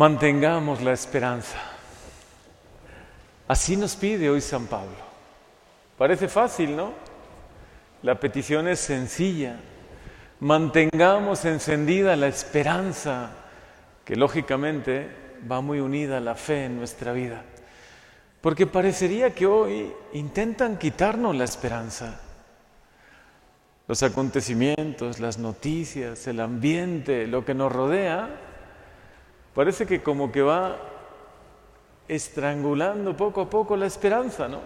Mantengamos la esperanza. Así nos pide hoy San Pablo. Parece fácil, ¿no? La petición es sencilla. Mantengamos encendida la esperanza, que lógicamente va muy unida a la fe en nuestra vida. Porque parecería que hoy intentan quitarnos la esperanza. Los acontecimientos, las noticias, el ambiente, lo que nos rodea, parece que como que va estrangulando poco a poco la esperanza, ¿no?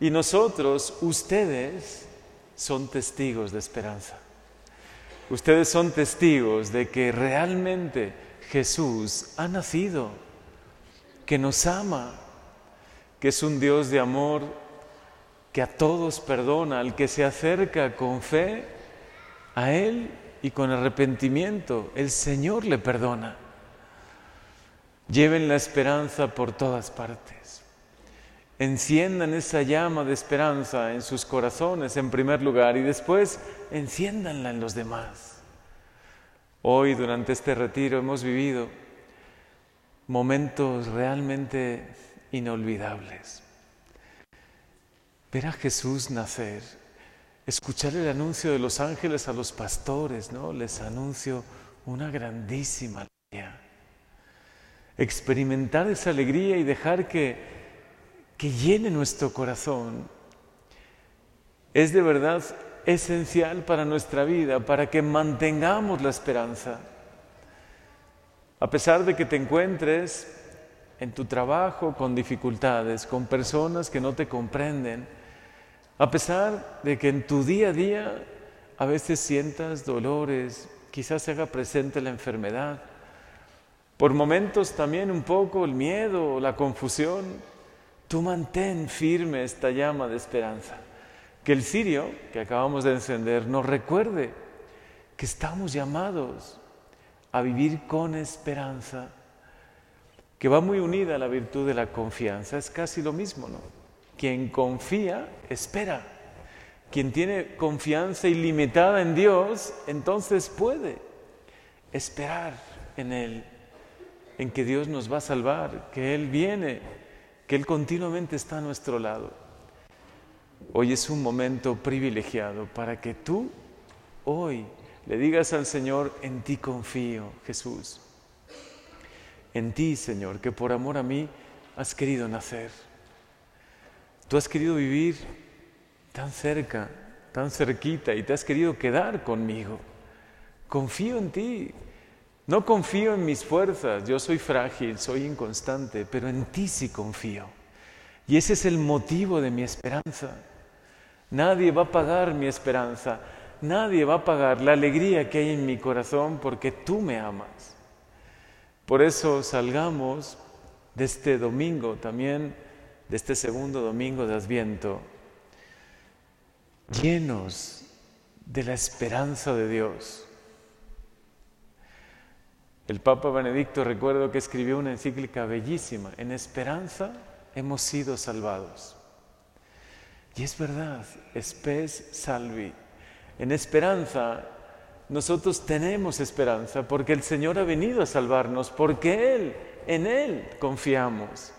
Y nosotros, ustedes, son testigos de esperanza. Ustedes son testigos de que realmente Jesús ha nacido, que nos ama, que es un Dios de amor, que a todos perdona, al que se acerca con fe a Él y con arrepentimiento, el Señor le perdona. Lleven la esperanza por todas partes. Enciendan esa llama de esperanza en sus corazones en primer lugar y después enciéndanla en los demás. Hoy durante este retiro hemos vivido momentos realmente inolvidables. Ver a Jesús nacer, escuchar el anuncio de los ángeles a los pastores, ¿no? Les anuncio una grandísima experimentar esa alegría y dejar que, que llene nuestro corazón, es de verdad esencial para nuestra vida, para que mantengamos la esperanza. A pesar de que te encuentres en tu trabajo con dificultades, con personas que no te comprenden, a pesar de que en tu día a día a veces sientas dolores, quizás se haga presente la enfermedad, por momentos también un poco el miedo, la confusión, tú mantén firme esta llama de esperanza. Que el cirio que acabamos de encender nos recuerde que estamos llamados a vivir con esperanza, que va muy unida a la virtud de la confianza. Es casi lo mismo, ¿no? Quien confía, espera. Quien tiene confianza ilimitada en Dios, entonces puede esperar en Él en que Dios nos va a salvar, que Él viene, que Él continuamente está a nuestro lado. Hoy es un momento privilegiado para que tú hoy le digas al Señor, en ti confío, Jesús. En ti, Señor, que por amor a mí has querido nacer. Tú has querido vivir tan cerca, tan cerquita y te has querido quedar conmigo. Confío en ti, no confío en mis fuerzas, yo soy frágil, soy inconstante, pero en ti sí confío. Y ese es el motivo de mi esperanza. Nadie va a pagar mi esperanza, nadie va a pagar la alegría que hay en mi corazón porque tú me amas. Por eso salgamos de este domingo, también de este segundo domingo de Adviento, llenos de la esperanza de Dios el Papa Benedicto recuerdo que escribió una encíclica bellísima, en esperanza hemos sido salvados. Y es verdad, spes salvi. En esperanza nosotros tenemos esperanza porque el Señor ha venido a salvarnos, porque Él, en Él confiamos.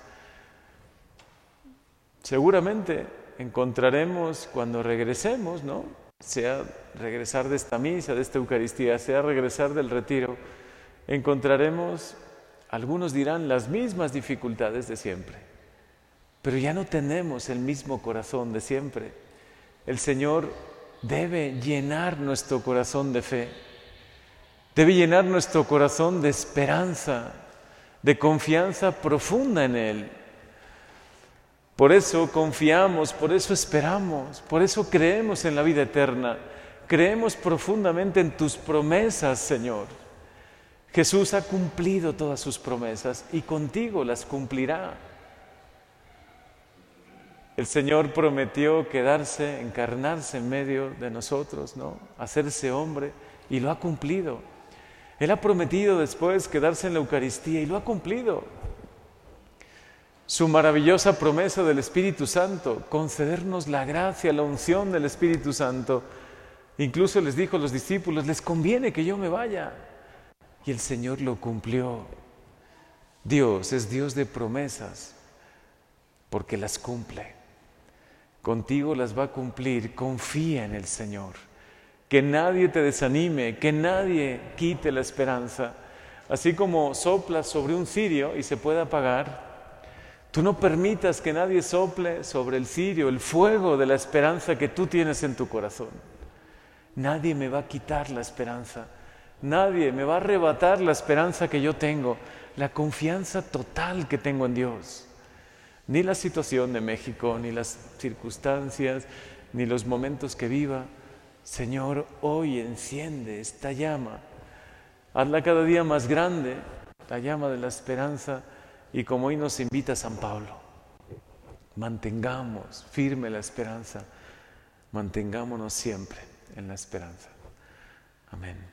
Seguramente encontraremos cuando regresemos, ¿no? Sea regresar de esta misa, de esta Eucaristía, sea regresar del retiro, encontraremos, algunos dirán, las mismas dificultades de siempre, pero ya no tenemos el mismo corazón de siempre. El Señor debe llenar nuestro corazón de fe, debe llenar nuestro corazón de esperanza, de confianza profunda en Él. Por eso confiamos, por eso esperamos, por eso creemos en la vida eterna, creemos profundamente en tus promesas, Señor. Jesús ha cumplido todas sus promesas y contigo las cumplirá. El Señor prometió quedarse, encarnarse en medio de nosotros, ¿no? Hacerse hombre y lo ha cumplido. Él ha prometido después quedarse en la Eucaristía y lo ha cumplido. Su maravillosa promesa del Espíritu Santo, concedernos la gracia, la unción del Espíritu Santo. Incluso les dijo a los discípulos, les conviene que yo me vaya. Y el Señor lo cumplió. Dios es Dios de promesas porque las cumple. Contigo las va a cumplir. Confía en el Señor. Que nadie te desanime, que nadie quite la esperanza. Así como soplas sobre un cirio y se puede apagar, Tú no permitas que nadie sople sobre el cirio el fuego de la esperanza que tú tienes en tu corazón. Nadie me va a quitar la esperanza. Nadie me va a arrebatar la esperanza que yo tengo, la confianza total que tengo en Dios. Ni la situación de México, ni las circunstancias, ni los momentos que viva. Señor, hoy enciende esta llama. Hazla cada día más grande, la llama de la esperanza y como hoy nos invita San Pablo, mantengamos firme la esperanza, mantengámonos siempre en la esperanza. Amén.